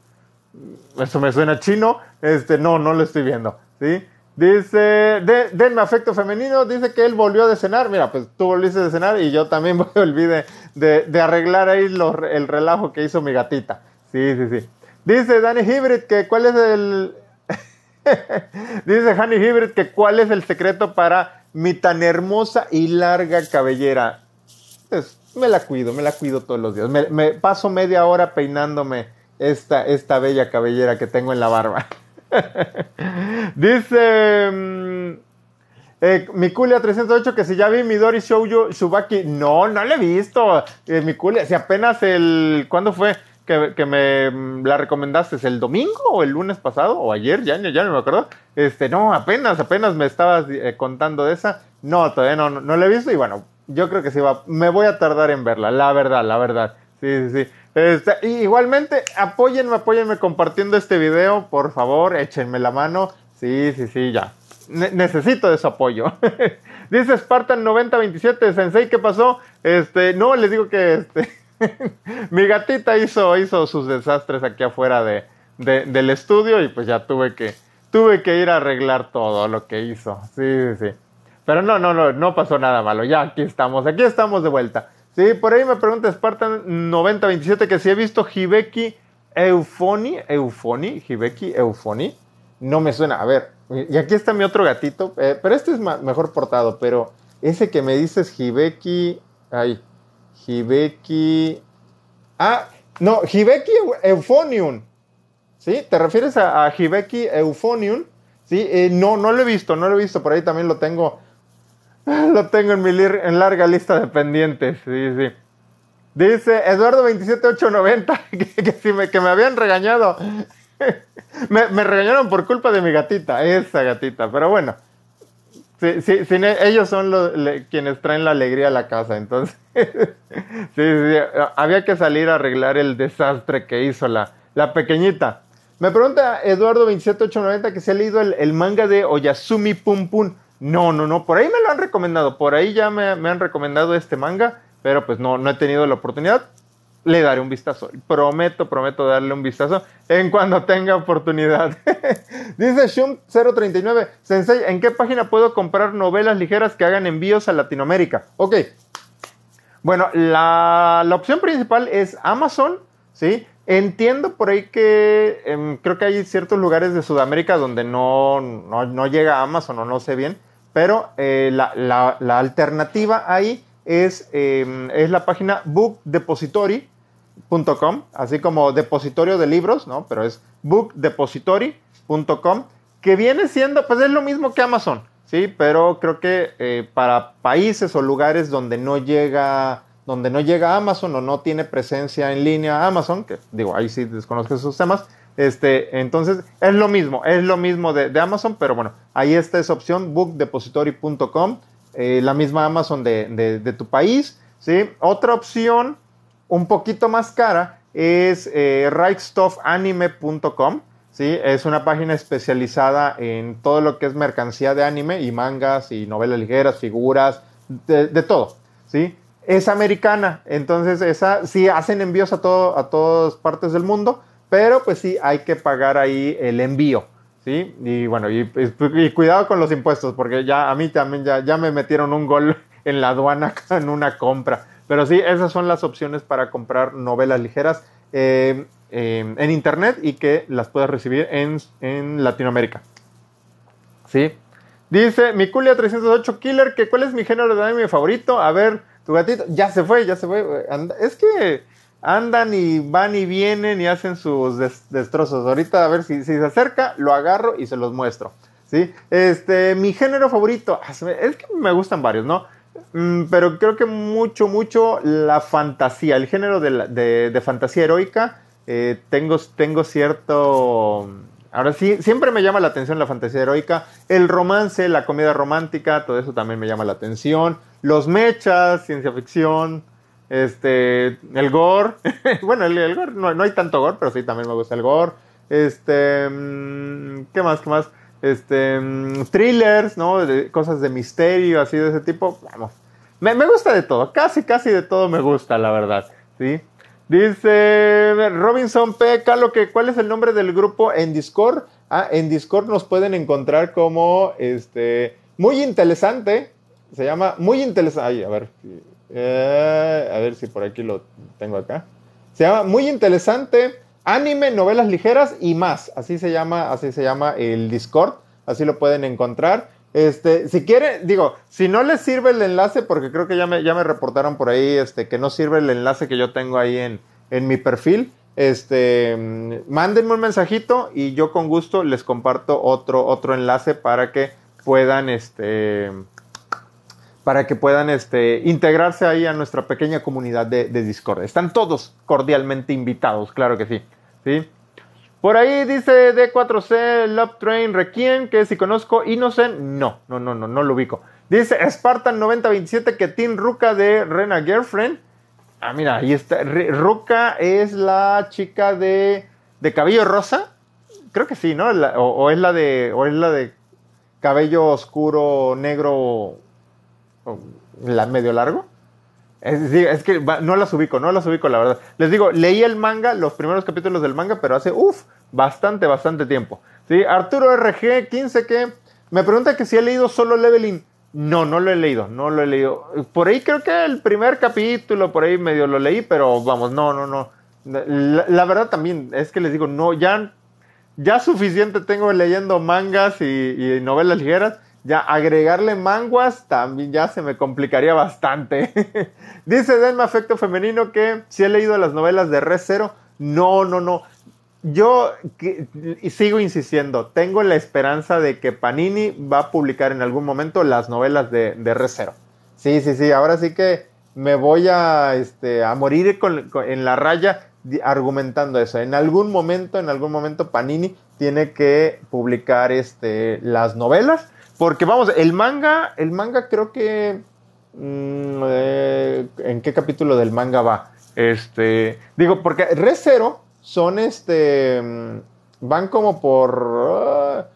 Eso me suena chino. Este, no, no lo estoy viendo. ¿sí? Dice, de, denme afecto femenino, dice que él volvió de cenar. Mira, pues tú volviste de cenar y yo también volví de, de, arreglar ahí el relajo que hizo mi gatita. Sí, sí, sí. Dice Danny Hybrid que cuál es el. Dice Hanny Hybrid que cuál es el secreto para mi tan hermosa y larga cabellera. Pues me la cuido, me la cuido todos los días. Me, paso media hora peinándome esta, esta bella cabellera que tengo en la barba. Dice. Mm, eh, Mikulia 308 que si ya vi Midori Shoujo Shubaki. No, no la he visto. Eh, Mikulia, si apenas el. ¿Cuándo fue? Que, me mm, la recomendaste el domingo o el lunes pasado o ayer, ya, ya no me acuerdo. Este, no, apenas, apenas me estabas eh, contando de esa. No, todavía no, no, la he visto y bueno, yo creo que sí va, me voy a tardar en verla, la verdad, la verdad. Sí, sí, sí. Este, igualmente, apóyenme, apóyenme compartiendo este video, por favor, échenme la mano. Sí, sí, sí, ya. necesito ese apoyo. Dice Spartan 9027, Sensei, ¿qué pasó? Este, no, les digo que este mi gatita hizo, hizo sus desastres aquí afuera de, del estudio y pues ya tuve que, tuve que ir a arreglar todo lo que hizo. Sí, sí, sí. Pero no, no, no, no pasó nada malo. Ya aquí estamos, aquí estamos de vuelta. Sí, por ahí me pregunta Spartan 9027 que si he visto Hibeki Eufoni, Eufoni, Hibeki Eufoni. No me suena. A ver, y aquí está mi otro gatito, eh, pero este es mejor portado, pero ese que me dices Hibeki, ay, Hibeki. Ah, no, Hibeki Euphonium. ¿Sí? ¿Te refieres a, a Hibeki Euphonium? Sí, eh, no, no lo he visto, no lo he visto. Por ahí también lo tengo. Lo tengo en mi larga lista de pendientes. Sí, sí. Dice Eduardo27890 que, que, me, que me habían regañado. me regañaron por culpa de mi gatita, esa gatita. Pero bueno, Sí, sí, ellos son los, quienes traen la alegría a la casa, entonces. sí, sí, había que salir a arreglar el desastre que hizo la, la pequeñita. Me pregunta Eduardo27890 que se ha leído el, manga de Oyasumi Pum Pum. No, no, no, por ahí me lo han recomendado, por ahí ya me, me han recomendado este manga, pero pues no, no he tenido la oportunidad le daré un vistazo. Prometo, prometo darle un vistazo en cuando tenga oportunidad. Dice Shum039, Sensei, ¿en qué página puedo comprar novelas ligeras que hagan envíos a Latinoamérica? Ok. Bueno, la, opción principal es Amazon, ¿sí? Entiendo por ahí que em, creo que hay ciertos lugares de Sudamérica donde no, no, llega Amazon o no sé bien, pero eh, la, la, alternativa ahí es, em, es la página Book Depository, así como depositorio de libros, ¿no? Pero es bookdepository.com, que viene siendo, pues es lo mismo que Amazon, ¿sí? Pero creo que eh, para países o lugares donde no llega donde no llega Amazon o no tiene presencia en línea Amazon, que digo, ahí sí desconozco esos temas, este, entonces es lo mismo, es lo mismo de, Amazon, pero bueno, ahí está esa opción, bookdepository.com, eh, la misma Amazon de, de, tu país, ¿sí? Otra opción un poquito más cara es eh, rightstuffanime.com. ¿sí? Es una página especializada en todo lo que es mercancía de anime y mangas y novelas ligeras, figuras, de, todo. ¿sí? Es americana, entonces esa sí hacen envíos a, todo, a todas partes del mundo, pero pues sí hay que pagar ahí el envío. ¿sí? Y bueno, y, cuidado con los impuestos, porque ya a mí también ya, ya me metieron un gol en la aduana en una compra. Pero sí, esas son las opciones para comprar novelas ligeras eh, eh, en internet y que las puedas recibir en, en Latinoamérica. ¿Sí? Dice Miculia 308 Killer, que cuál es mi género de anime favorito. A ver, tu gatito, ya se fue, ya se fue. es que andan y van y vienen y hacen sus destrozos. Ahorita a ver si, si, se acerca, lo agarro y se los muestro. ¿sí? Este, mi género favorito, ah, es que me gustan varios, ¿no? Mm, pero creo que mucho, mucho la fantasía, el género de, fantasía heroica. Eh, tengo, tengo cierto... Ahora sí, siempre me llama la atención la fantasía heroica. El romance, la comedia romántica, todo eso también me llama la atención. Los mechas, ciencia ficción, este, el gore. bueno, el, gore, no, no, hay tanto gore, pero sí, también me gusta el gore. Este, mm, ¿qué más? ¿Qué más? Este, mm, thrillers, ¿no? cosas de misterio, así de ese tipo. Vamos. Me, me, gusta de todo, casi, casi de todo me gusta, la verdad. ¿sí? Dice Robinson P. Calo, que ¿cuál es el nombre del grupo en Discord? Ah, en Discord nos pueden encontrar como, este, muy interesante. Se llama muy interesante. a ver. Eh, a ver si por aquí lo tengo acá. Se llama Muy Interesante, Anime, Novelas Ligeras y más. Así se llama, así se llama el Discord. Así lo pueden encontrar. Este, si quieren, digo, si no les sirve el enlace, porque creo que ya me, ya me reportaron por ahí este, que no sirve el enlace que yo tengo ahí en, en mi perfil, este, mándenme un mensajito y yo con gusto les comparto otro, otro enlace para que puedan, este, para que puedan este, integrarse ahí a nuestra pequeña comunidad de, Discord. Están todos cordialmente invitados, claro que sí. ¿sí? Por ahí dice D4C Love Train Requiem, que si conozco Innocent, no, no, no, no, no lo ubico. Dice Spartan 9027 que Team Ruka de Rena Girlfriend. Ah, mira, ahí está. Ruka es la chica de, de cabello rosa. Creo que sí, ¿no? o, es la de, o es la de cabello oscuro, negro, la medio largo. Es, que no las ubico, no las ubico, la verdad. Les digo, leí el manga, los primeros capítulos del manga, pero hace, uff, bastante, bastante tiempo. ¿Sí? Arturo RG15 que me pregunta que si he leído solo Leveling. No, no lo he leído, no lo he leído. Por ahí creo que el primer capítulo, por ahí medio lo leí, pero vamos, no, no, no. La, verdad también es que les digo, no, ya, ya suficiente tengo leyendo mangas y, y novelas ligeras ya agregarle manguas también ya se me complicaría bastante. Dice Denma Afecto Femenino que si he leído las novelas de Red Zero. No, no, no. Yo sigo insistiendo, tengo la esperanza de que Panini va a publicar en algún momento las novelas de, de Zero. Sí, sí, sí, ahora sí que me voy a, este, a morir en la raya argumentando eso. En algún momento, en algún momento Panini tiene que publicar este, las novelas porque vamos, el manga, el manga creo que... Mm, eh, ¿En qué capítulo del manga va? Este, digo, porque Re Zero son este... Mm, van como por... Ah,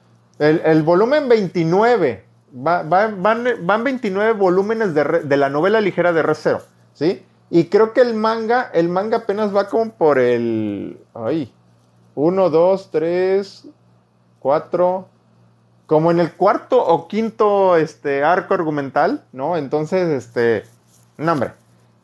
el, volumen 29. van, van 29 volúmenes de, de, la novela ligera de Re Zero, ¿sí? Y creo que el manga, el manga apenas va como por el... Ay. 1, 2, 3, 4, como en el cuarto o quinto este, arco argumental, ¿no? Entonces, este, no, hombre,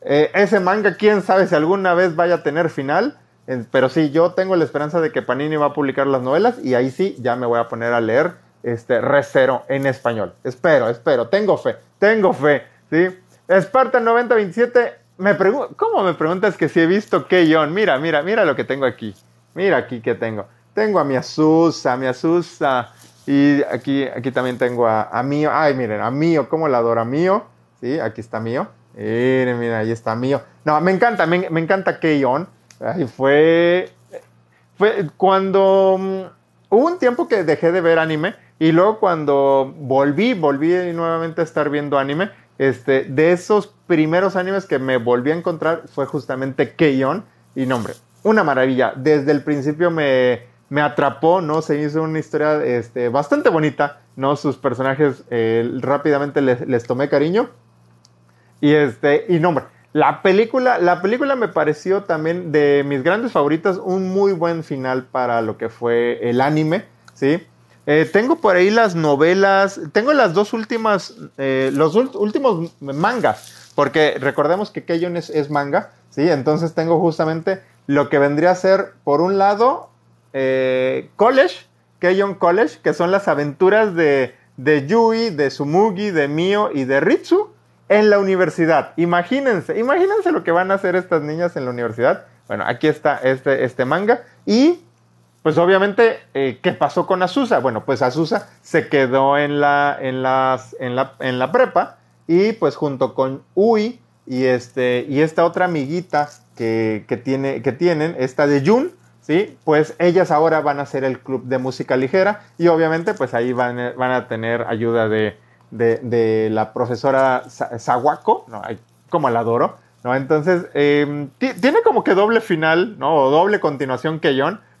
eh, ese manga, quién sabe si alguna vez vaya a tener final, eh, pero sí, yo tengo la esperanza de que Panini va a publicar las novelas y ahí sí, ya me voy a poner a leer este Recero en español. Espero, espero, tengo fe, tengo fe, ¿sí? Spartan 9027, me ¿cómo me preguntas que si he visto Keyon? Mira, mira, mira lo que tengo aquí. Mira aquí que tengo. Tengo a mi Azusa, mi Azusa y aquí, aquí también tengo a, a Mío. Ay, miren, a Mío, ¿cómo la adoro a Mío? Sí, aquí está Mío. Miren, miren, ahí está Mío. No, me encanta, me, encanta Keion. Ahí fue. Fue cuando. Mm, hubo un tiempo que dejé de ver anime. Y luego cuando volví, volví nuevamente a estar viendo anime. Este, de esos primeros animes que me volví a encontrar fue justamente Keion. Y no, hombre, una maravilla. Desde el principio me, me atrapó, ¿no? Se hizo una historia este, bastante bonita, ¿no? Sus personajes eh, rápidamente les, les, tomé cariño. Y este, y no, hombre, la película, la película me pareció también de mis grandes favoritas, un muy buen final para lo que fue el anime, ¿sí? Eh, tengo por ahí las novelas, tengo las dos últimas, eh, los últimos mangas, porque recordemos que Keion es, es, manga, ¿sí? Entonces tengo justamente lo que vendría a ser, por un lado, eh, College, Keion College, que son las aventuras de, de Yui, de Sumugi, de Mio y de Ritsu en la universidad. Imagínense, imagínense lo que van a hacer estas niñas en la universidad. Bueno, aquí está este, este manga y pues obviamente, eh, ¿qué pasó con Azusa? Bueno, pues Azusa se quedó en la, en, las, en, la, en la prepa y pues junto con Ui y, este, y esta otra amiguita que, que, tiene, que tienen, esta de Jun, ¿sí? Pues ellas ahora van a ser el club de música ligera y obviamente pues ahí van, van a tener ayuda de, de, la profesora Sawako, ¿no? como la adoro, ¿no? Entonces, eh, tiene como que doble final, ¿no? O doble continuación que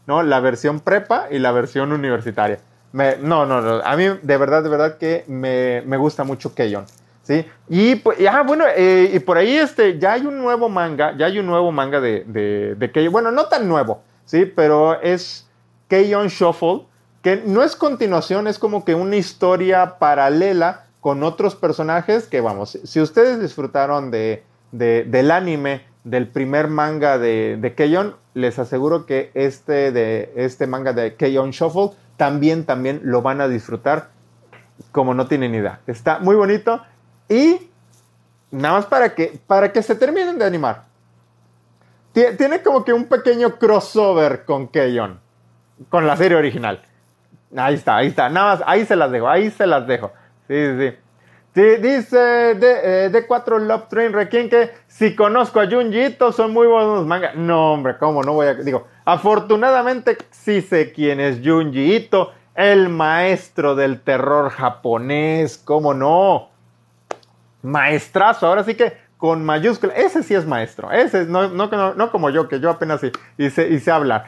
¿no? La versión prepa y la versión universitaria. No, no, no, a mí de verdad, de verdad que me, me gusta mucho Keion, ¿sí? Y, ah, bueno, eh, y por ahí este, ya hay un nuevo manga, ya hay un nuevo manga de, de, de bueno, no tan nuevo, ¿sí? Pero es Keion Shuffle, que no es continuación, es como que una historia paralela con otros personajes que, vamos, si ustedes disfrutaron de, de del anime, del primer manga de, de les aseguro que este, de, este manga de Keion Shuffle también, también lo van a disfrutar como no tienen idea. Está muy bonito y nada más para que, para que se terminen de animar. Tiene como que un pequeño crossover con Keion, con la serie original. Ahí está, ahí está. Nada más, ahí se las dejo, ahí se las dejo. Sí, sí. Sí, dice de, eh, 4 Love Train Requiem que si conozco a Junjito son muy buenos mangas. No, hombre, ¿cómo no voy a...? Digo, afortunadamente sí sé quién es Junji el maestro del terror japonés, ¿cómo no? Maestrazo, ahora sí que con mayúscula, ese sí es maestro, ese no, no, como yo, que yo apenas sí, y sé, y hablar.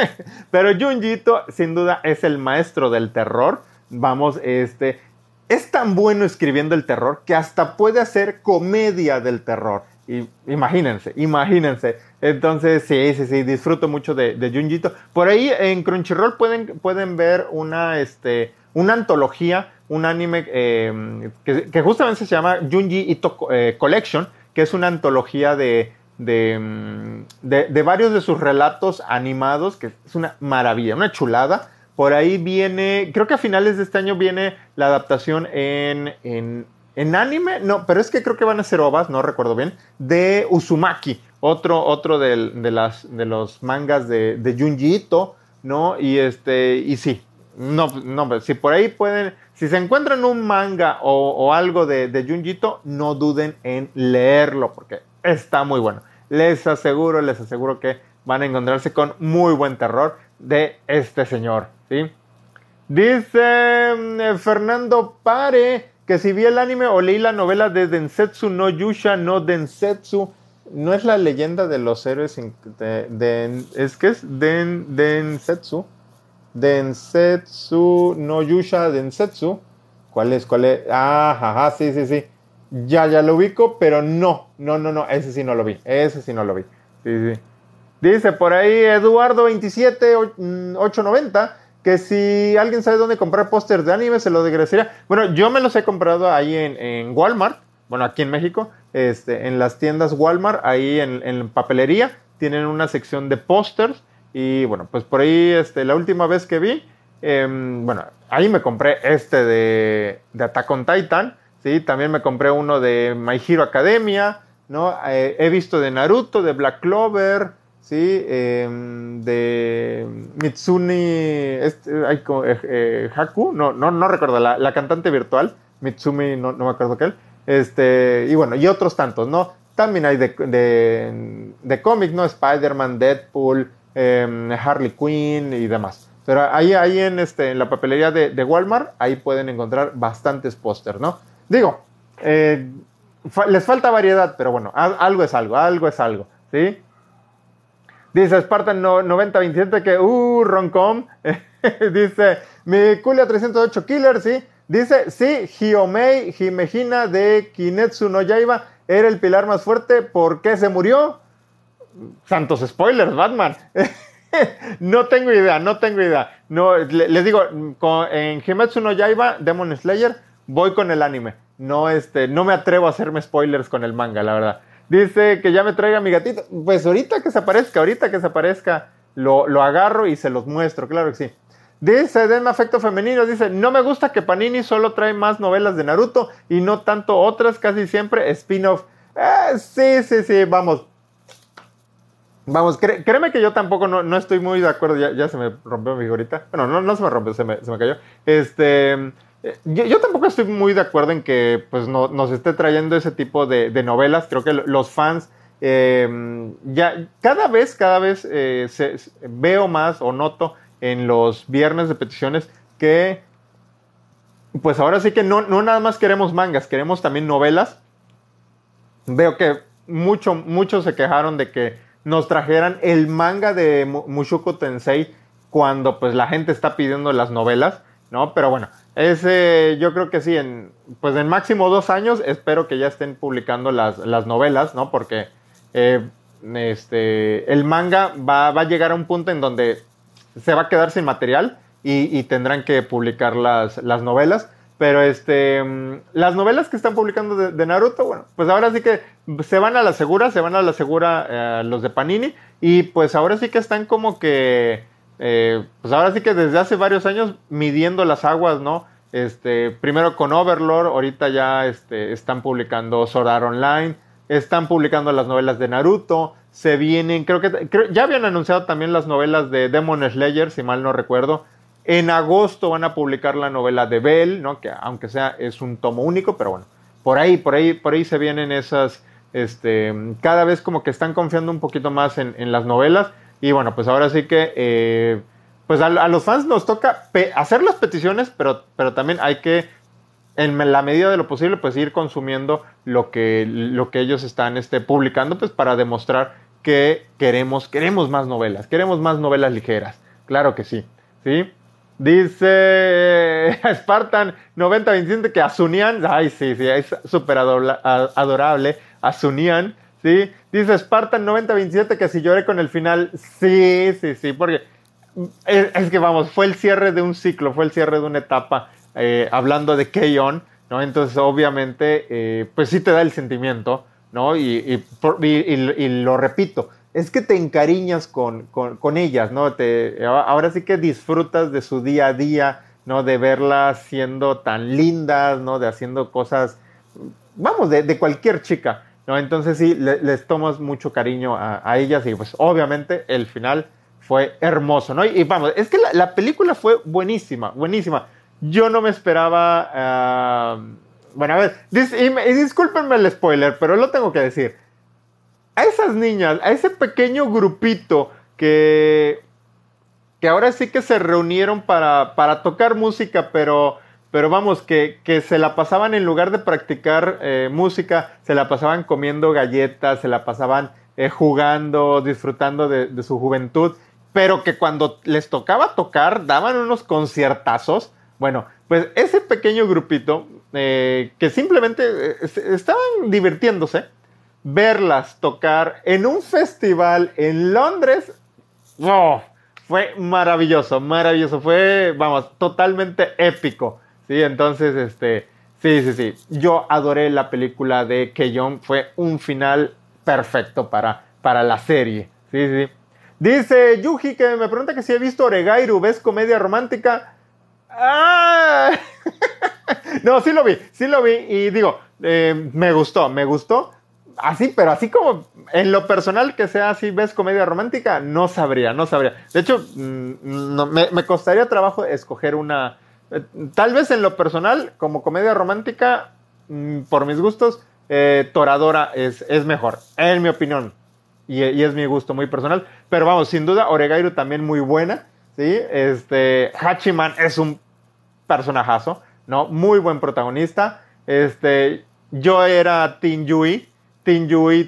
Pero Junji sin duda es el maestro del terror. Vamos, este, es tan bueno escribiendo el terror que hasta puede hacer comedia del terror. Y, imagínense, imagínense. Entonces, sí, sí, sí, disfruto mucho de, de Junjito. Por ahí en Crunchyroll pueden, pueden ver una, este, una antología, un anime em, que, justamente se llama Junji Ito eh, Collection, que es una antología de, em, de, de, varios de sus relatos animados, que es una maravilla, una chulada. Por ahí viene, creo que a finales de este año viene la adaptación en, en, anime, no, pero es que creo que van a ser ovas, no recuerdo bien, de Uzumaki, otro, otro de, las, de los mangas de, de Junji Ito, ¿no? Y este, y sí, no, no, si por ahí pueden, si se encuentran un manga o, algo de, de Junji Ito, no duden en leerlo, porque está muy bueno. Les aseguro, les aseguro que van a encontrarse con muy buen terror de este señor. ¿sí? Dice mm, Fernando Pare que si vi el anime o leí la novela de Densetsu no Yusha no Densetsu, no es la leyenda de los héroes, es que es Den, Densetsu, Densetsu no Yusha Densetsu, ¿cuál es? ¿Cuál es? Ah, ajá, sí, sí, sí. Ya, ya lo ubico, pero no, no, no, no, ese sí no lo vi, ese sí no lo vi. Sí, sí. Dice por ahí Eduardo27890 que si alguien sabe dónde comprar pósters de anime, se lo agradecería. Bueno, yo me los he comprado ahí en, Walmart, bueno, aquí en México, este, en las tiendas Walmart, ahí en, papelería, tienen una sección de pósters. Y bueno, pues por ahí, este, la última vez que vi, em, bueno, ahí me compré este de, de Attack on Titan, ¿sí? También me compré uno de My Hero Academia, ¿no? Eh, he visto de Naruto, de Black Clover, ¿sí? Em, de Mitsumi este, eh, eh, Haku, no, no, no recuerdo, la, cantante virtual, Mitsumi, no, no me acuerdo qué, este, y bueno, y otros tantos, ¿no? También hay de, de, de cómics, ¿no? Spider-Man, Deadpool, em, Harley Quinn y demás. Pero ahí, ahí en, este, en la papelería de, Walmart, ahí pueden encontrar bastantes pósters, ¿no? Digo, eh, les falta variedad, pero bueno, algo es algo, algo es algo, ¿sí? Dice Spartan 9027 que, uh, Roncom. Dice, mi Kulia 308 Killer, sí. Dice, sí, Hiomei Himejina de Kinetsu no Yaiba era el pilar más fuerte. ¿Por qué se murió? Santos spoilers, Batman. no tengo idea, no tengo idea. No, les digo, en Himetsu no Yaiba, Demon Slayer, voy con el anime. No, este, no me atrevo a hacerme spoilers con el manga, la verdad. Dice que ya me traiga mi gatito. Pues ahorita que se aparezca, ahorita que se aparezca, lo, lo agarro y se los muestro, claro que sí. Dice, denme afecto femenino, dice, no me gusta que Panini solo trae más novelas de Naruto y no tanto otras, casi siempre spin-off. Eh, sí, sí, sí, vamos. Vamos, créeme que yo tampoco no, estoy muy de acuerdo, ya, se me rompió mi figurita. Bueno, no, no se me rompió, se me, se me cayó. Este, eh, yo, tampoco estoy muy de acuerdo en que pues, no, nos esté trayendo ese tipo de, novelas. Creo que los fans eh, ya cada vez, cada vez se, veo más o noto en los viernes de peticiones que pues ahora sí que no, no nada más queremos mangas, queremos también novelas. Veo que mucho, muchos se quejaron de que nos trajeran el manga de Mushoku Tensei cuando pues la gente está pidiendo las novelas, ¿no? Pero bueno, ese yo creo que sí, en, pues en máximo dos años espero que ya estén publicando las, las novelas, ¿no? Porque eh, este, el manga va, va, a llegar a un punto en donde se va a quedar sin material y, tendrán que publicar las, las, novelas. Pero este, mm, las novelas que están publicando de, Naruto, bueno, pues ahora sí que se van a la segura, se van a la segura eh, los de Panini y pues ahora sí que están como que, eh, pues ahora sí que desde hace varios años midiendo las aguas, ¿no? Este, primero con Overlord, ahorita ya este, están publicando Sword Online, están publicando las novelas de Naruto, se vienen, creo que ya habían anunciado también las novelas de Demon Slayer, si mal no recuerdo. En agosto van a publicar la novela de Bell, ¿no? Que aunque sea es un tomo único, pero bueno, por ahí, por ahí, por ahí se vienen esas, este, cada vez como que están confiando un poquito más en, las novelas. Y bueno, pues ahora sí que, eh, pues a, los fans nos toca hacer las peticiones, pero, pero también hay que en la medida de lo posible, pues ir consumiendo lo que, lo que ellos están este, publicando, pues para demostrar que queremos, queremos más novelas, queremos más novelas ligeras. Claro que sí, ¿sí? Dice Spartan 9027 que Asunian, ay sí, sí, es súper adorable, Asunian, ¿sí? Dice Spartan 9027 que si lloré con el final, sí, sí, sí, porque es, que vamos, fue el cierre de un ciclo, fue el cierre de una etapa eh, hablando de Keyon, ¿no? Entonces, obviamente, eh, pues sí te da el sentimiento, ¿no? Y, lo repito, es que te encariñas con, ellas, ¿no? Te, ahora sí que disfrutas de su día a día, ¿no? De verlas siendo tan lindas, ¿no? De haciendo cosas, vamos, de, cualquier chica, ¿no? Entonces sí, les tomas mucho cariño a, ellas y pues obviamente el final fue hermoso, ¿no? Y, vamos, es que la película fue buenísima, buenísima. Yo no me esperaba. Ah, bueno, a ver, discúlpenme el spoiler, pero lo tengo que decir. A esas niñas, a ese pequeño grupito que, que ahora sí que se reunieron para, para tocar música, pero, pero vamos, que, que, se la pasaban en lugar de practicar eh, música, se la pasaban comiendo galletas, se la pasaban eh, jugando, disfrutando de, su juventud, pero que cuando les tocaba tocar daban unos conciertazos. Bueno, pues ese pequeño grupito eh, que simplemente estaban divirtiéndose, verlas tocar en un festival en Londres, oh, fue maravilloso, maravilloso, fue, vamos, totalmente épico, ¿sí? Entonces, este, sí, sí, sí, yo adoré la película de Keyon, fue un final perfecto para, para la serie, sí, sí. Dice Yuji que me pregunta que si he visto Oregairu, ¿ves comedia romántica? ¡Ah! no, sí lo vi, sí lo vi y digo, eh, me gustó, me gustó. Así, pero así como en lo personal que sea así, ves comedia romántica, no sabría, no sabría. De hecho, mm, me, costaría trabajo escoger una. Eh, tal vez en lo personal, como comedia romántica, mm, por mis gustos, eh, Toradora es, es, mejor, en mi opinión. Y, es mi gusto muy personal. Pero vamos, sin duda, Oregairu también muy buena. ¿sí? Este, Hachiman es un personajazo, ¿no? Muy buen protagonista. Este, yo era Team Yui, Team Yui,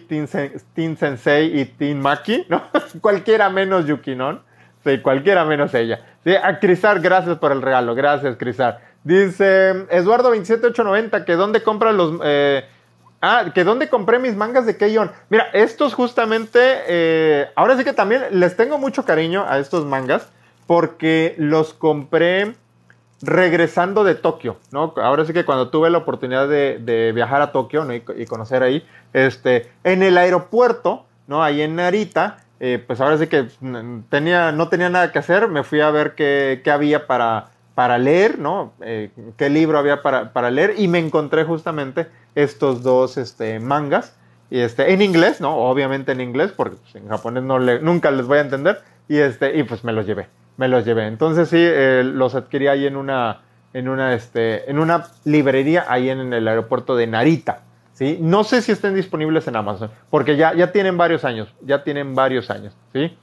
Team, Sensei y Team Maki, ¿no? cualquiera menos Yukinon. Sí, cualquiera menos ella. Sí, a Crisar, gracias por el regalo. Gracias, Crisar. Dice Eduardo27890 que dónde compra los... Eh, ah, que dónde compré mis mangas de Keion. Mira, estos justamente... Eh, ahora sí que también les tengo mucho cariño a estos mangas porque los compré regresando de Tokio, ¿no? Ahora sí que cuando tuve la oportunidad de, viajar a Tokio y, conocer ahí, este, en el aeropuerto, ¿no? Ahí en Narita, eh, pues ahora sí que tenía, no tenía nada que hacer, me fui a ver qué, había para, para leer, ¿no? Eh, qué libro había para, leer y me encontré justamente estos dos este, mangas, y este, en inglés, ¿no? Obviamente en inglés, porque pues, en japonés no nunca les voy a entender, y, este, y pues me los llevé me los llevé. Entonces sí, eh, los adquirí ahí en una, en una, este, en una librería ahí en, el aeropuerto de Narita. No sé si estén disponibles en Amazon, porque ya, ya tienen varios años, ya tienen varios años. ¿sí?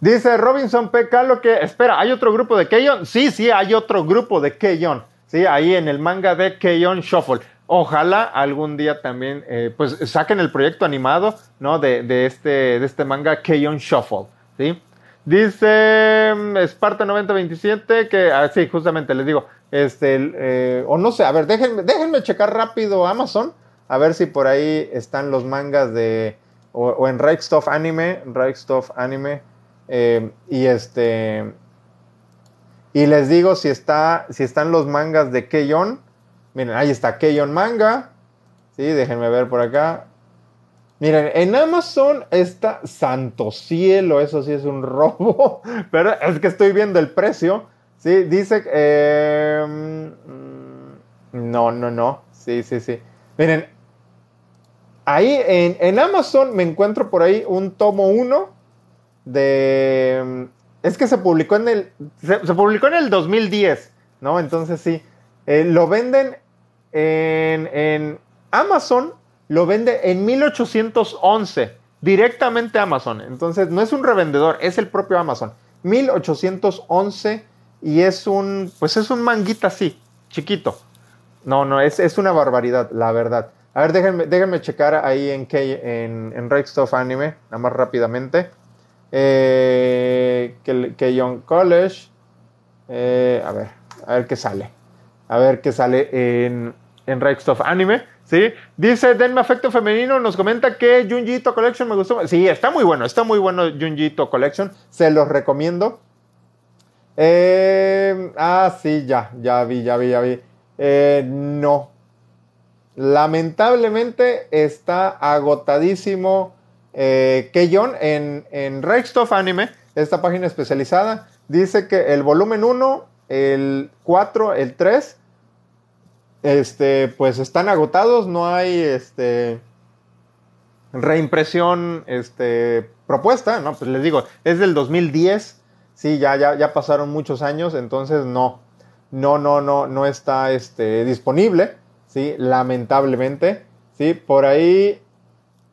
Dice Robinson P. lo que, espera, ¿hay otro grupo de Keion? Sí, sí, hay otro grupo de Keion. ¿sí? Ahí en el manga de Keion Shuffle. Ojalá algún día también eh, pues saquen el proyecto animado ¿no? de, este, de este manga Keion Shuffle. ¿sí? Dice mm, Esparta 9027 que, ah, sí, justamente les digo, este, eh, o no sé, a ver, déjenme, déjenme checar rápido Amazon, a ver si por ahí están los mangas de, o, en Reichstoff Anime, Reichstoff Anime, eh, y este, y les digo si está, si están los mangas de Keion, miren, ahí está Keion Manga, sí, déjenme ver por acá, Miren, en Amazon está santo cielo, eso sí es un robo, pero es que estoy viendo el precio. Sí, dice... Eh, no, no, no. Sí, sí, sí. Miren, ahí en, Amazon me encuentro por ahí un tomo 1 de... Es que se publicó en el... Se, publicó en el 2010, ¿no? Entonces sí. Eh, lo venden en, en Amazon lo vende en 1811, directamente Amazon. Entonces, no es un revendedor, es el propio Amazon. 1811 y es un, pues es un manguita así, chiquito. No, no, es, es una barbaridad, la verdad. A ver, déjenme, déjenme checar ahí en, en, en Stuff Anime, nada más rápidamente. Eh, Young College. Eh, a ver, a ver qué sale. A ver qué sale en, en Stuff Anime. ¿Sí? Dice Denme Afecto Femenino, nos comenta que Junjito Collection me gustó. Sí, está muy bueno, está muy bueno Junjito Collection, se los recomiendo. Eh, ah, sí, ya, ya vi, ya vi, ya vi. Eh, no. Lamentablemente está agotadísimo eh, Keyon en, en Rextoff Anime, esta página especializada. Dice que el volumen 1, el 4, el 3 este, pues están agotados, no hay este, reimpresión este, propuesta, ¿no? Pues les digo, es del 2010, sí, ya, ya, ya pasaron muchos años, entonces no, no, no, no, no está este, disponible, sí, lamentablemente, sí, por ahí,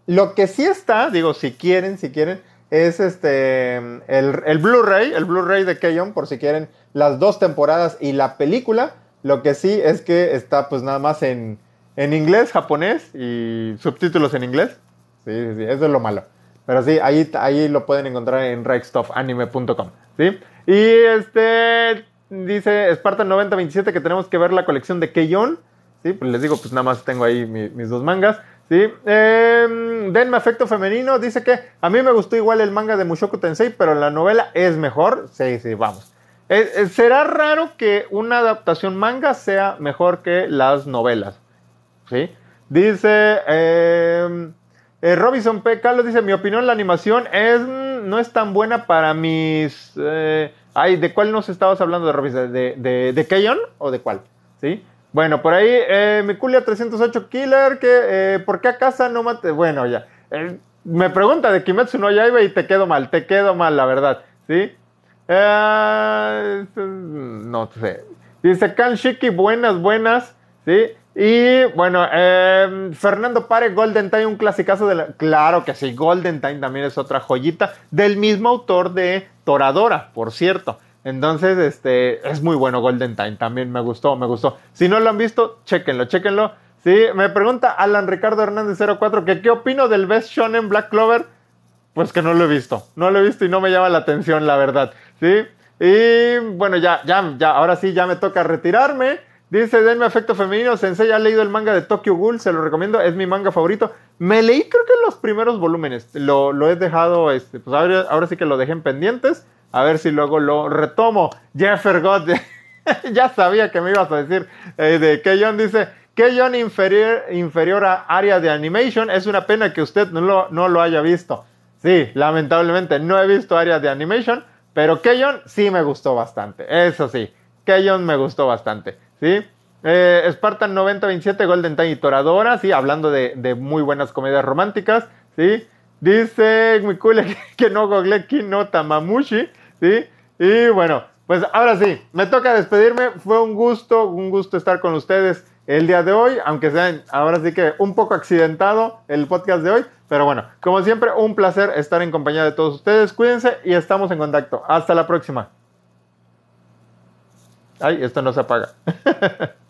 lo que sí está, digo, si quieren, si quieren, es este, el, Blu-ray, el Blu-ray de Keyon, por si quieren las dos temporadas y la película, lo que sí es que está pues nada más en, inglés, japonés y subtítulos en inglés. Sí, sí, sí, eso es lo malo. Pero sí, ahí, ahí lo pueden encontrar en rextoffanime.com. ¿sí? Y este dice Spartan9027 que tenemos que ver la colección de Keion. ¿sí? Pues les digo, pues nada más tengo ahí mis dos mangas. ¿sí? Eh, Denme Afecto Femenino dice que a mí me gustó igual el manga de Mushoku Tensei, pero la novela es mejor. Sí, sí, vamos. Eh, eh, será raro que una adaptación manga sea mejor que las novelas. ¿Sí? Dice em, eh, Robinson P. Carlos dice, mi opinión, la animación es, mm, no es tan buena para mis... ay, ¿de cuál nos estabas hablando de Robinson? ¿De, de, de Keyon o de cuál? ¿Sí? Bueno, por ahí, eh, Mikulia 308 Killer, que, ¿por qué a casa no mate? Bueno, ya. me pregunta de Kimetsu no Yaiba y te quedo mal, te quedo mal, la verdad. ¿Sí? Eh, no sé. Dice Shiki, buenas, buenas. ¿Sí? Y bueno, em, Fernando Pare, Golden Time, un clasicazo de la... Claro que sí, Golden Time también es otra joyita del mismo autor de Toradora, por cierto. Entonces, este, es muy bueno Golden Time, también me gustó, me gustó. Si no lo han visto, chéquenlo, chéquenlo. Sí, me pregunta Alan Ricardo Hernández 04 que qué opino del Best Shonen Black Clover. Pues que no lo he visto, no lo he visto y no me llama la atención, la verdad. Sí, y bueno, ya, ya, ya, ahora sí, ya me toca retirarme. Dice, denme afecto femenino, Sensei, ha leído el manga de Tokyo Ghoul, se lo recomiendo, es mi manga favorito. Me leí creo que los primeros volúmenes, lo, lo he dejado, este, pues ahora, ahora, sí que lo dejé en pendientes, a ver si luego lo retomo. Jeffer God, ya sabía que me ibas a decir eh, de Keyon, dice, Keyon inferior, inferior a área de animation, es una pena que usted no lo, no lo haya visto. Sí, lamentablemente no he visto área de animation, pero Keyon sí me gustó bastante, eso sí, Keyon me gustó bastante, ¿sí? Eh, Spartan 9027, Golden Time y Toradora, sí, hablando de, muy buenas comedias románticas, ¿sí? Dice Mikule que, que no Gogleki no Tamamushi, ¿sí? Y bueno, pues ahora sí, me toca despedirme, fue un gusto, un gusto estar con ustedes el día de hoy, aunque sea ahora sí que un poco accidentado el podcast de hoy, pero bueno, como siempre, un placer estar en compañía de todos ustedes. Cuídense y estamos en contacto. Hasta la próxima. Ay, esto no se apaga.